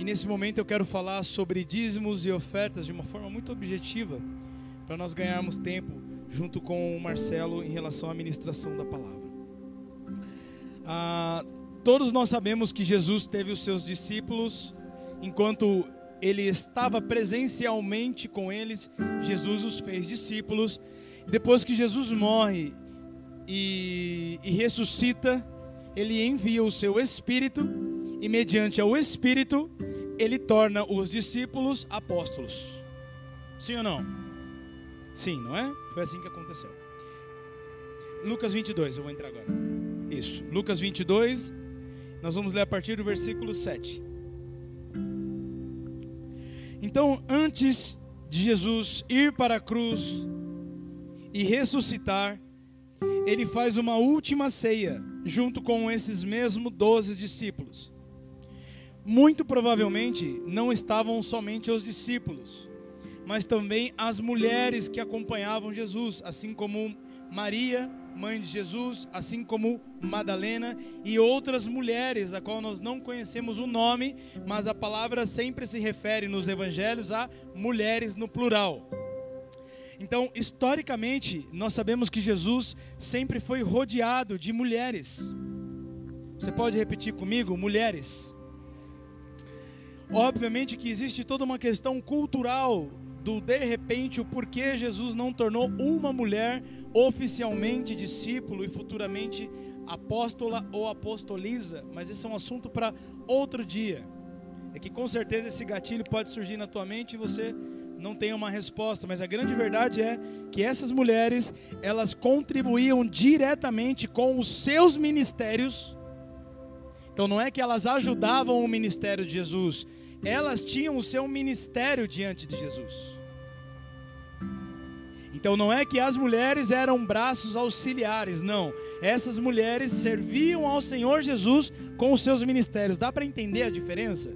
E nesse momento eu quero falar sobre dízimos e ofertas de uma forma muito objetiva, para nós ganharmos tempo junto com o Marcelo em relação à ministração da palavra. Ah, todos nós sabemos que Jesus teve os seus discípulos, enquanto ele estava presencialmente com eles, Jesus os fez discípulos. Depois que Jesus morre e, e ressuscita, ele envia o seu Espírito, e mediante o Espírito, ele torna os discípulos apóstolos. Sim ou não? Sim, não é? Foi assim que aconteceu. Lucas 22, eu vou entrar agora. Isso, Lucas 22, nós vamos ler a partir do versículo 7. Então, antes de Jesus ir para a cruz e ressuscitar, ele faz uma última ceia junto com esses mesmos doze discípulos. Muito provavelmente não estavam somente os discípulos, mas também as mulheres que acompanhavam Jesus, assim como Maria, mãe de Jesus, assim como Madalena e outras mulheres, a qual nós não conhecemos o nome, mas a palavra sempre se refere nos evangelhos a mulheres no plural. Então, historicamente, nós sabemos que Jesus sempre foi rodeado de mulheres. Você pode repetir comigo? Mulheres. Obviamente que existe toda uma questão cultural do de repente o porquê Jesus não tornou uma mulher oficialmente discípulo e futuramente apóstola ou apostoliza, mas esse é um assunto para outro dia. É que com certeza esse gatilho pode surgir na tua mente e você não tem uma resposta, mas a grande verdade é que essas mulheres, elas contribuíam diretamente com os seus ministérios. Então não é que elas ajudavam o ministério de Jesus, elas tinham o seu ministério diante de Jesus. Então não é que as mulheres eram braços auxiliares, não. Essas mulheres serviam ao Senhor Jesus com os seus ministérios. Dá para entender a diferença?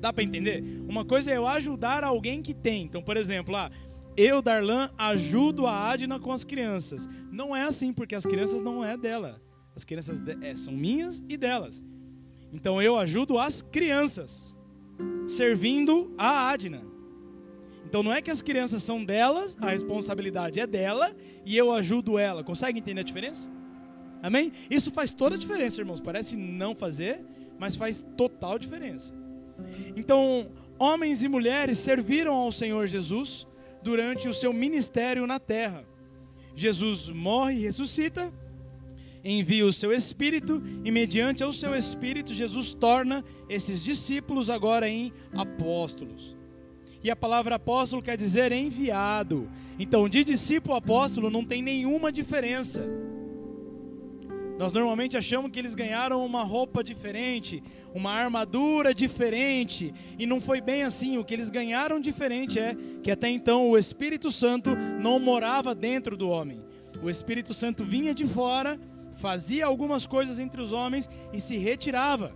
Dá para entender? Uma coisa é eu ajudar alguém que tem. Então, por exemplo, ah, eu, Darlan, ajudo a Adna com as crianças. Não é assim, porque as crianças não é dela. As crianças é, são minhas e delas. Então eu ajudo as crianças servindo a Adna. Então não é que as crianças são delas, a responsabilidade é dela e eu ajudo ela. Consegue entender a diferença? Amém? Isso faz toda a diferença, irmãos. Parece não fazer, mas faz total diferença. Então, homens e mulheres serviram ao Senhor Jesus durante o seu ministério na terra. Jesus morre e ressuscita, envia o seu espírito e mediante o seu espírito Jesus torna esses discípulos agora em apóstolos. E a palavra apóstolo quer dizer enviado. Então, de discípulo a apóstolo não tem nenhuma diferença. Nós normalmente achamos que eles ganharam uma roupa diferente, uma armadura diferente, e não foi bem assim. O que eles ganharam diferente é que até então o Espírito Santo não morava dentro do homem. O Espírito Santo vinha de fora fazia algumas coisas entre os homens e se retirava.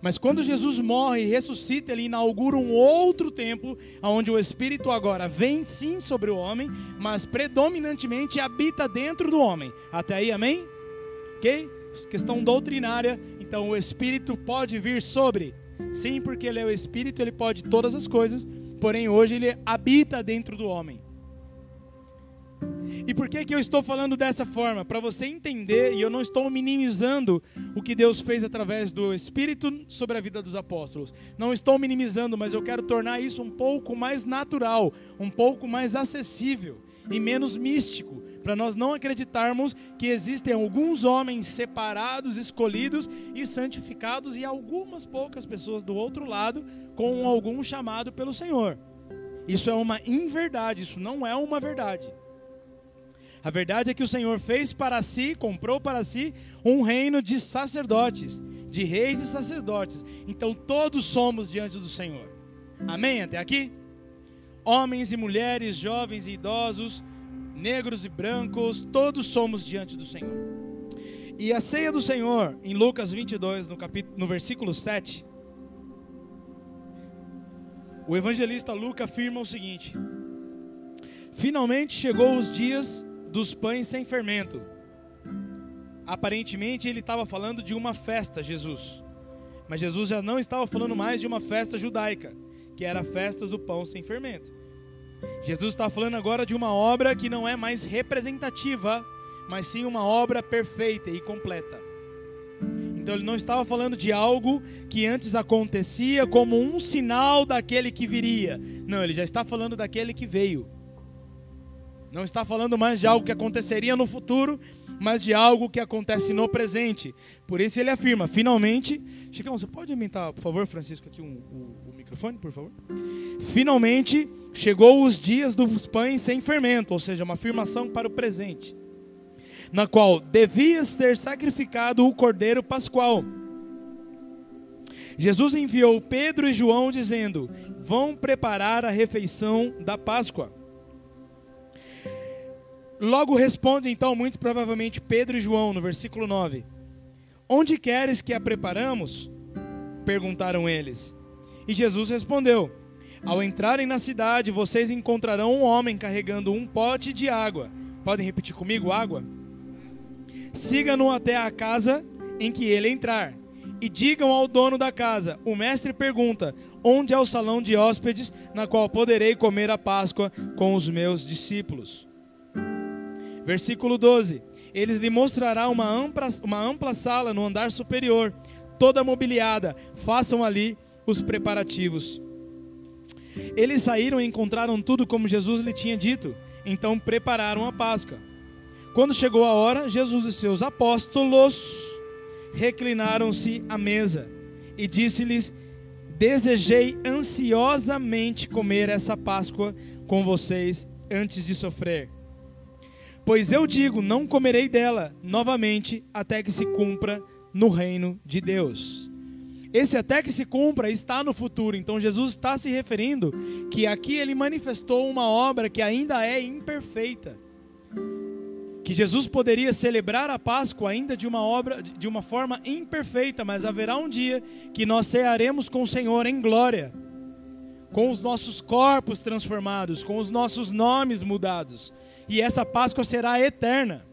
Mas quando Jesus morre e ressuscita, ele inaugura um outro tempo, onde o Espírito agora vem sim sobre o homem, mas predominantemente habita dentro do homem. Até aí, amém? Ok? Questão doutrinária. Então, o Espírito pode vir sobre. Sim, porque ele é o Espírito, ele pode todas as coisas, porém hoje ele habita dentro do homem. E por que, que eu estou falando dessa forma? Para você entender, e eu não estou minimizando o que Deus fez através do Espírito sobre a vida dos apóstolos. Não estou minimizando, mas eu quero tornar isso um pouco mais natural, um pouco mais acessível e menos místico, para nós não acreditarmos que existem alguns homens separados, escolhidos e santificados e algumas poucas pessoas do outro lado com algum chamado pelo Senhor. Isso é uma inverdade, isso não é uma verdade. A verdade é que o Senhor fez para si, comprou para si, um reino de sacerdotes, de reis e sacerdotes. Então todos somos diante do Senhor. Amém? Até aqui? Homens e mulheres, jovens e idosos, negros e brancos, todos somos diante do Senhor. E a ceia do Senhor, em Lucas 22, no, capítulo, no versículo 7, o evangelista Lucas afirma o seguinte: Finalmente chegou os dias dos pães sem fermento. Aparentemente ele estava falando de uma festa, Jesus. Mas Jesus já não estava falando mais de uma festa judaica, que era a festa do pão sem fermento. Jesus está falando agora de uma obra que não é mais representativa, mas sim uma obra perfeita e completa. Então ele não estava falando de algo que antes acontecia como um sinal daquele que viria. Não, ele já está falando daquele que veio. Não está falando mais de algo que aconteceria no futuro, mas de algo que acontece no presente. Por isso ele afirma: finalmente. Chicão, você pode aumentar, por favor, Francisco, aqui um, o, microfone, por favor? Finalmente chegou os dias dos pães sem fermento, ou seja, uma afirmação para o presente, na qual devia ser sacrificado o cordeiro pascual. Jesus enviou Pedro e João dizendo: Vão preparar a refeição da Páscoa. Logo responde então, muito provavelmente, Pedro e João, no versículo 9: Onde queres que a preparamos? perguntaram eles. E Jesus respondeu: Ao entrarem na cidade, vocês encontrarão um homem carregando um pote de água. Podem repetir comigo: água? Siga-no até a casa em que ele entrar. E digam ao dono da casa: O mestre pergunta: Onde é o salão de hóspedes na qual poderei comer a Páscoa com os meus discípulos? Versículo 12: Eles lhe mostrará uma ampla, uma ampla sala no andar superior, toda mobiliada. Façam ali os preparativos. Eles saíram e encontraram tudo como Jesus lhe tinha dito. Então prepararam a Páscoa. Quando chegou a hora, Jesus e seus apóstolos reclinaram-se à mesa e disse-lhes: Desejei ansiosamente comer essa Páscoa com vocês antes de sofrer. Pois eu digo: não comerei dela novamente até que se cumpra no reino de Deus. Esse até que se cumpra está no futuro. Então Jesus está se referindo que aqui ele manifestou uma obra que ainda é imperfeita. Que Jesus poderia celebrar a Páscoa ainda de uma obra de uma forma imperfeita, mas haverá um dia que nós cearemos com o Senhor em glória, com os nossos corpos transformados, com os nossos nomes mudados e essa Páscoa será eterna.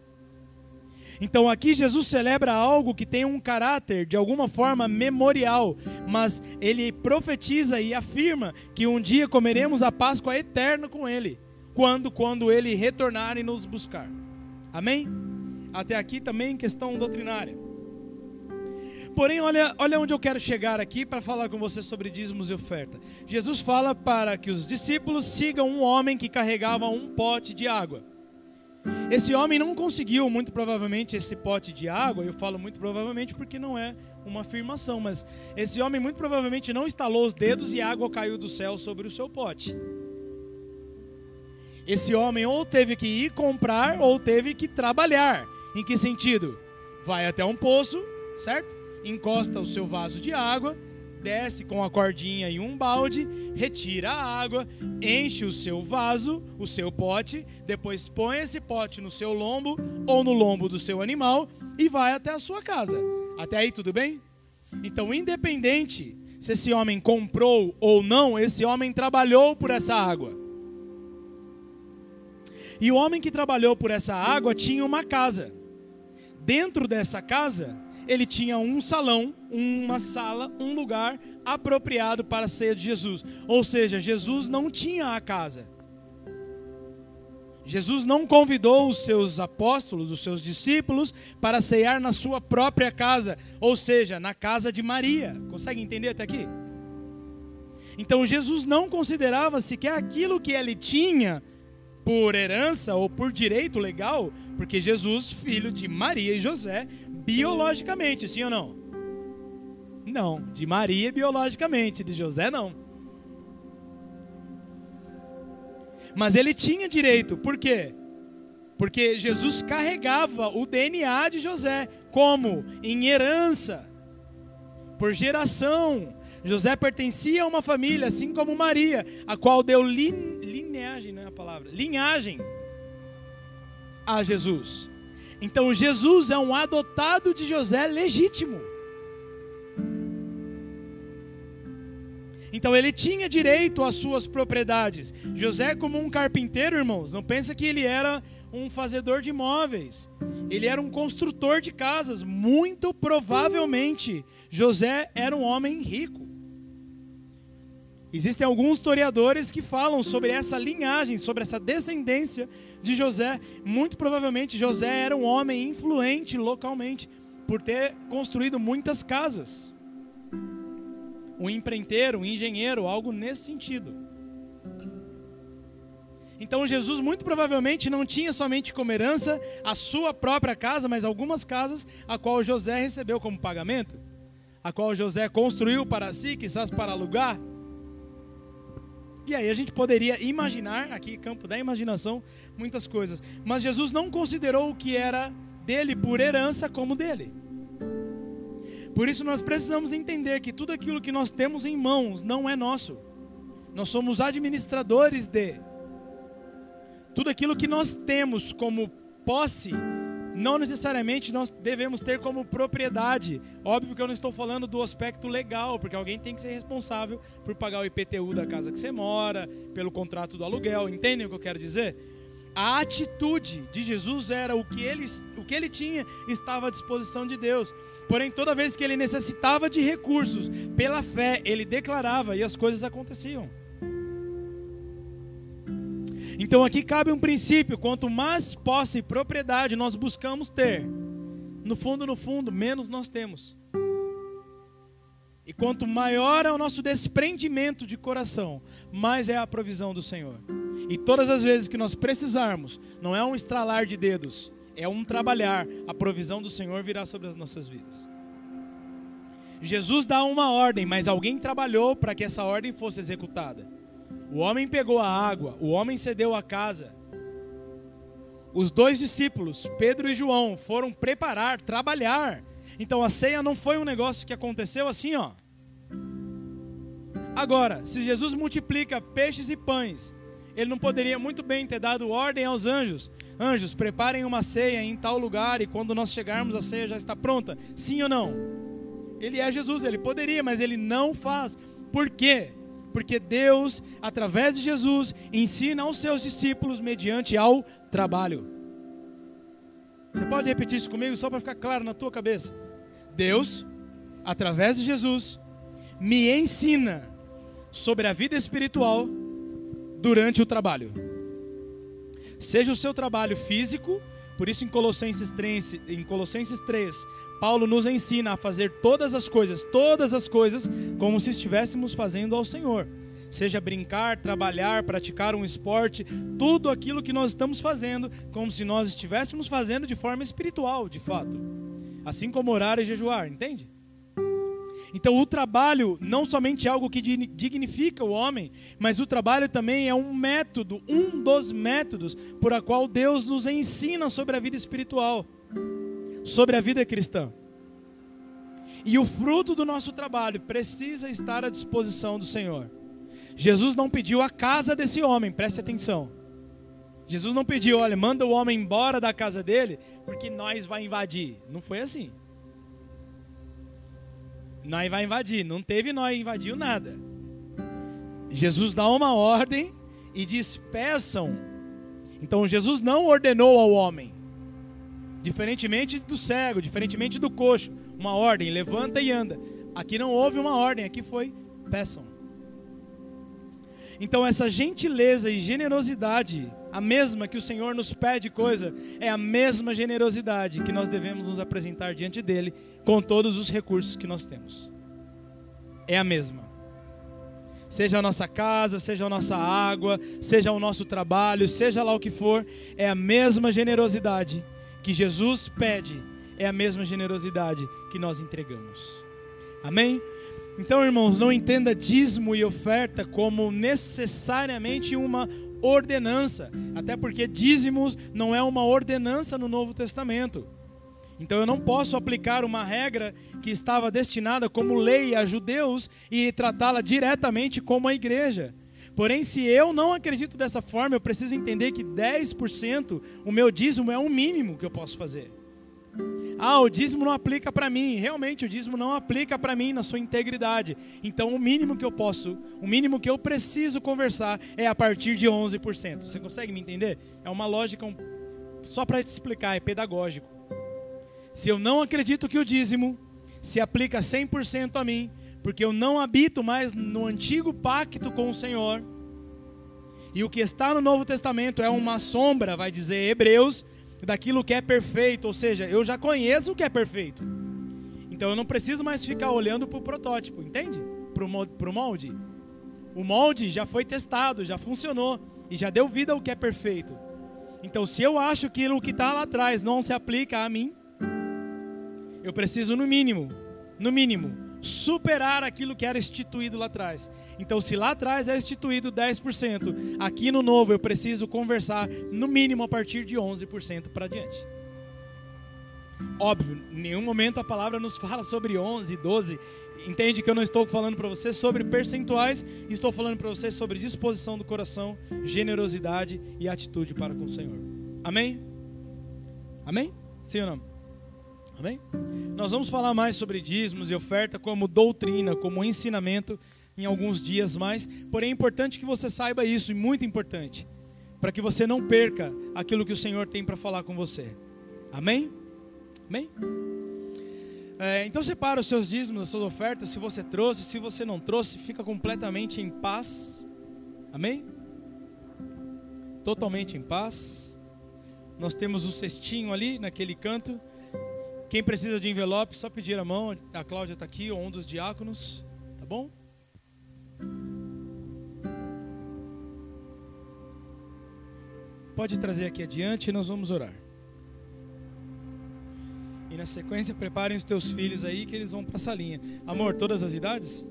Então aqui Jesus celebra algo que tem um caráter de alguma forma memorial, mas ele profetiza e afirma que um dia comeremos a Páscoa eterna com ele, quando quando ele retornar e nos buscar. Amém? Até aqui também questão doutrinária. Porém, olha, olha onde eu quero chegar aqui para falar com você sobre dízimos e oferta. Jesus fala para que os discípulos sigam um homem que carregava um pote de água. Esse homem não conseguiu, muito provavelmente, esse pote de água. Eu falo muito provavelmente porque não é uma afirmação, mas esse homem muito provavelmente não estalou os dedos e água caiu do céu sobre o seu pote. Esse homem ou teve que ir comprar ou teve que trabalhar. Em que sentido? Vai até um poço, certo? Encosta o seu vaso de água, desce com a cordinha e um balde, retira a água, enche o seu vaso, o seu pote, depois põe esse pote no seu lombo ou no lombo do seu animal e vai até a sua casa. Até aí tudo bem? Então, independente se esse homem comprou ou não, esse homem trabalhou por essa água. E o homem que trabalhou por essa água tinha uma casa. Dentro dessa casa ele tinha um salão, uma sala, um lugar apropriado para a ceia de Jesus. Ou seja, Jesus não tinha a casa. Jesus não convidou os seus apóstolos, os seus discípulos, para ceiar na sua própria casa, ou seja, na casa de Maria. Consegue entender até aqui? Então Jesus não considerava sequer aquilo que ele tinha por herança ou por direito legal, porque Jesus, filho de Maria e José, biologicamente, sim ou não? Não, de Maria biologicamente, de José não. Mas ele tinha direito, por quê? Porque Jesus carregava o DNA de José, como? Em herança, por geração. José pertencia a uma família, assim como Maria, a qual deu lin, lineagem, não é a palavra, linhagem a Jesus. Então Jesus é um adotado de José legítimo. Então ele tinha direito às suas propriedades. José, como um carpinteiro, irmãos, não pensa que ele era um fazedor de móveis. Ele era um construtor de casas. Muito provavelmente, José era um homem rico. Existem alguns historiadores que falam sobre essa linhagem, sobre essa descendência de José. Muito provavelmente, José era um homem influente localmente, por ter construído muitas casas. Um empreiteiro, um engenheiro, algo nesse sentido. Então Jesus muito provavelmente não tinha somente como herança a sua própria casa, mas algumas casas a qual José recebeu como pagamento, a qual José construiu para si, quizás para alugar. E aí a gente poderia imaginar, aqui campo da imaginação, muitas coisas. Mas Jesus não considerou o que era dele por herança como dele. Por isso nós precisamos entender que tudo aquilo que nós temos em mãos não é nosso. Nós somos administradores de tudo aquilo que nós temos como posse, não necessariamente nós devemos ter como propriedade. Óbvio que eu não estou falando do aspecto legal, porque alguém tem que ser responsável por pagar o IPTU da casa que você mora, pelo contrato do aluguel. Entendem o que eu quero dizer? A atitude de Jesus era o que ele, o que ele tinha estava à disposição de Deus. Porém, toda vez que ele necessitava de recursos, pela fé, ele declarava e as coisas aconteciam. Então aqui cabe um princípio: quanto mais posse e propriedade nós buscamos ter, no fundo, no fundo, menos nós temos. E quanto maior é o nosso desprendimento de coração, mais é a provisão do Senhor. E todas as vezes que nós precisarmos, não é um estralar de dedos, é um trabalhar, a provisão do Senhor virá sobre as nossas vidas. Jesus dá uma ordem, mas alguém trabalhou para que essa ordem fosse executada. O homem pegou a água, o homem cedeu a casa. Os dois discípulos, Pedro e João, foram preparar, trabalhar. Então a ceia não foi um negócio que aconteceu assim, ó. Agora, se Jesus multiplica peixes e pães, ele não poderia muito bem ter dado ordem aos anjos: Anjos, preparem uma ceia em tal lugar e quando nós chegarmos a ceia já está pronta. Sim ou não? Ele é Jesus, ele poderia, mas ele não faz. Por quê? Porque Deus, através de Jesus, ensina aos seus discípulos mediante ao trabalho. Você pode repetir isso comigo só para ficar claro na tua cabeça? Deus, através de Jesus, me ensina sobre a vida espiritual durante o trabalho. Seja o seu trabalho físico, por isso em Colossenses 3, em Colossenses 3 Paulo nos ensina a fazer todas as coisas, todas as coisas, como se estivéssemos fazendo ao Senhor. Seja brincar, trabalhar, praticar um esporte, tudo aquilo que nós estamos fazendo, como se nós estivéssemos fazendo de forma espiritual, de fato. Assim como orar e jejuar, entende? Então, o trabalho não somente é algo que dignifica o homem, mas o trabalho também é um método, um dos métodos por a qual Deus nos ensina sobre a vida espiritual sobre a vida cristã. E o fruto do nosso trabalho precisa estar à disposição do Senhor. Jesus não pediu a casa desse homem, preste atenção. Jesus não pediu, olha, manda o homem embora da casa dele, porque nós vai invadir. Não foi assim. Nós vai invadir, não teve nós invadiu nada. Jesus dá uma ordem e diz: peçam. Então Jesus não ordenou ao homem, Diferentemente do cego, diferentemente do coxo, uma ordem, levanta e anda. Aqui não houve uma ordem, aqui foi peçam. Então essa gentileza e generosidade, a mesma que o Senhor nos pede coisa, é a mesma generosidade que nós devemos nos apresentar diante dele com todos os recursos que nós temos. É a mesma. Seja a nossa casa, seja a nossa água, seja o nosso trabalho, seja lá o que for, é a mesma generosidade que Jesus pede é a mesma generosidade que nós entregamos. Amém? Então, irmãos, não entenda dízimo e oferta como necessariamente uma ordenança, até porque dízimos não é uma ordenança no Novo Testamento. Então eu não posso aplicar uma regra que estava destinada como lei a judeus e tratá-la diretamente como a igreja. Porém, se eu não acredito dessa forma, eu preciso entender que 10% o meu dízimo é o mínimo que eu posso fazer. Ah, o dízimo não aplica para mim. Realmente, o dízimo não aplica para mim na sua integridade. Então, o mínimo que eu posso, o mínimo que eu preciso conversar é a partir de 11%. Você consegue me entender? É uma lógica um só para te explicar, é pedagógico. Se eu não acredito que o dízimo se aplica 100% a mim, porque eu não habito mais no antigo pacto com o Senhor, e o que está no Novo Testamento é uma sombra, vai dizer Hebreus, daquilo que é perfeito, ou seja, eu já conheço o que é perfeito. Então eu não preciso mais ficar olhando para o protótipo, entende? Para o molde. O molde já foi testado, já funcionou e já deu vida ao que é perfeito. Então, se eu acho que o que está lá atrás não se aplica a mim, eu preciso, no mínimo, no mínimo, superar aquilo que era instituído lá atrás. Então, se lá atrás é instituído 10%, aqui no novo eu preciso conversar no mínimo a partir de 11% para diante. Óbvio, em nenhum momento a palavra nos fala sobre 11, 12. Entende que eu não estou falando para você sobre percentuais, estou falando para você sobre disposição do coração, generosidade e atitude para com o Senhor. Amém? Amém? Sim ou não? Amém? Nós vamos falar mais sobre dízimos e oferta como doutrina, como ensinamento em alguns dias mais. Porém, é importante que você saiba isso, e muito importante, para que você não perca aquilo que o Senhor tem para falar com você. Amém? Amém? É, então separa os seus dízimos, as suas ofertas, se você trouxe, se você não trouxe, fica completamente em paz. Amém? Totalmente em paz. Nós temos o cestinho ali naquele canto. Quem precisa de envelope, só pedir a mão. A Cláudia está aqui, ou um dos diáconos. Tá bom? Pode trazer aqui adiante e nós vamos orar. E na sequência, preparem os teus filhos aí que eles vão para a salinha. Amor, todas as idades?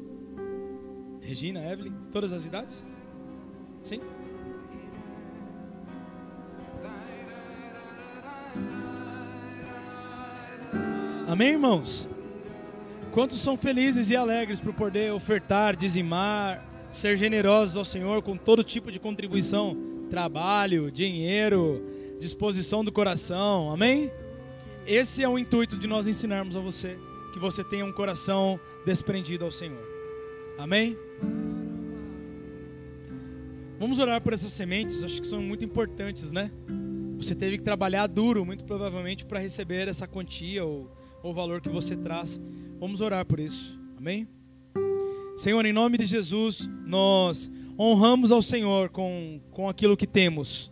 Regina, Evelyn, todas as idades? Sim? Amém, irmãos? Quantos são felizes e alegres por poder ofertar, dizimar, ser generosos ao Senhor com todo tipo de contribuição, trabalho, dinheiro, disposição do coração. Amém? Esse é o intuito de nós ensinarmos a você que você tenha um coração desprendido ao Senhor. Amém? Vamos orar por essas sementes, acho que são muito importantes, né? Você teve que trabalhar duro, muito provavelmente, para receber essa quantia ou o valor que você traz. Vamos orar por isso. Amém? Senhor, em nome de Jesus, nós honramos ao Senhor com, com aquilo que temos,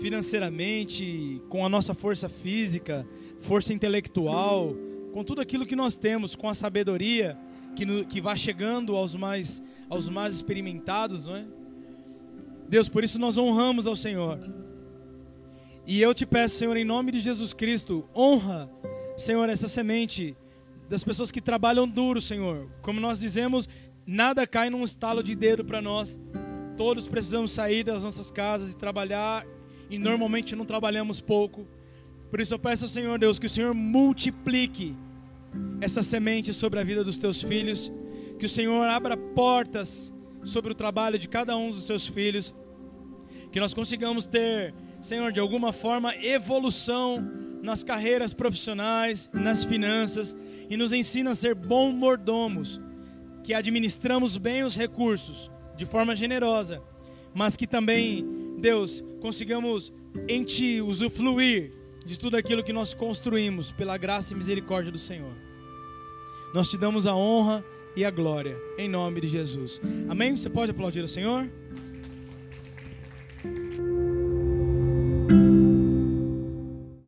financeiramente, com a nossa força física, força intelectual, com tudo aquilo que nós temos, com a sabedoria que, no, que vai chegando aos mais, aos mais experimentados, não é? Deus, por isso nós honramos ao Senhor. E eu te peço, Senhor, em nome de Jesus Cristo, honra Senhor, essa semente das pessoas que trabalham duro, Senhor. Como nós dizemos, nada cai num estalo de dedo para nós. Todos precisamos sair das nossas casas e trabalhar, e normalmente não trabalhamos pouco. Por isso eu peço ao Senhor Deus que o Senhor multiplique essa semente sobre a vida dos teus filhos, que o Senhor abra portas sobre o trabalho de cada um dos seus filhos, que nós consigamos ter, Senhor, de alguma forma, evolução nas carreiras profissionais, nas finanças e nos ensina a ser bons mordomos, que administramos bem os recursos de forma generosa, mas que também, Deus, consigamos em Ti usufruir de tudo aquilo que nós construímos pela graça e misericórdia do Senhor. Nós te damos a honra e a glória, em nome de Jesus. Amém? Você pode aplaudir o Senhor?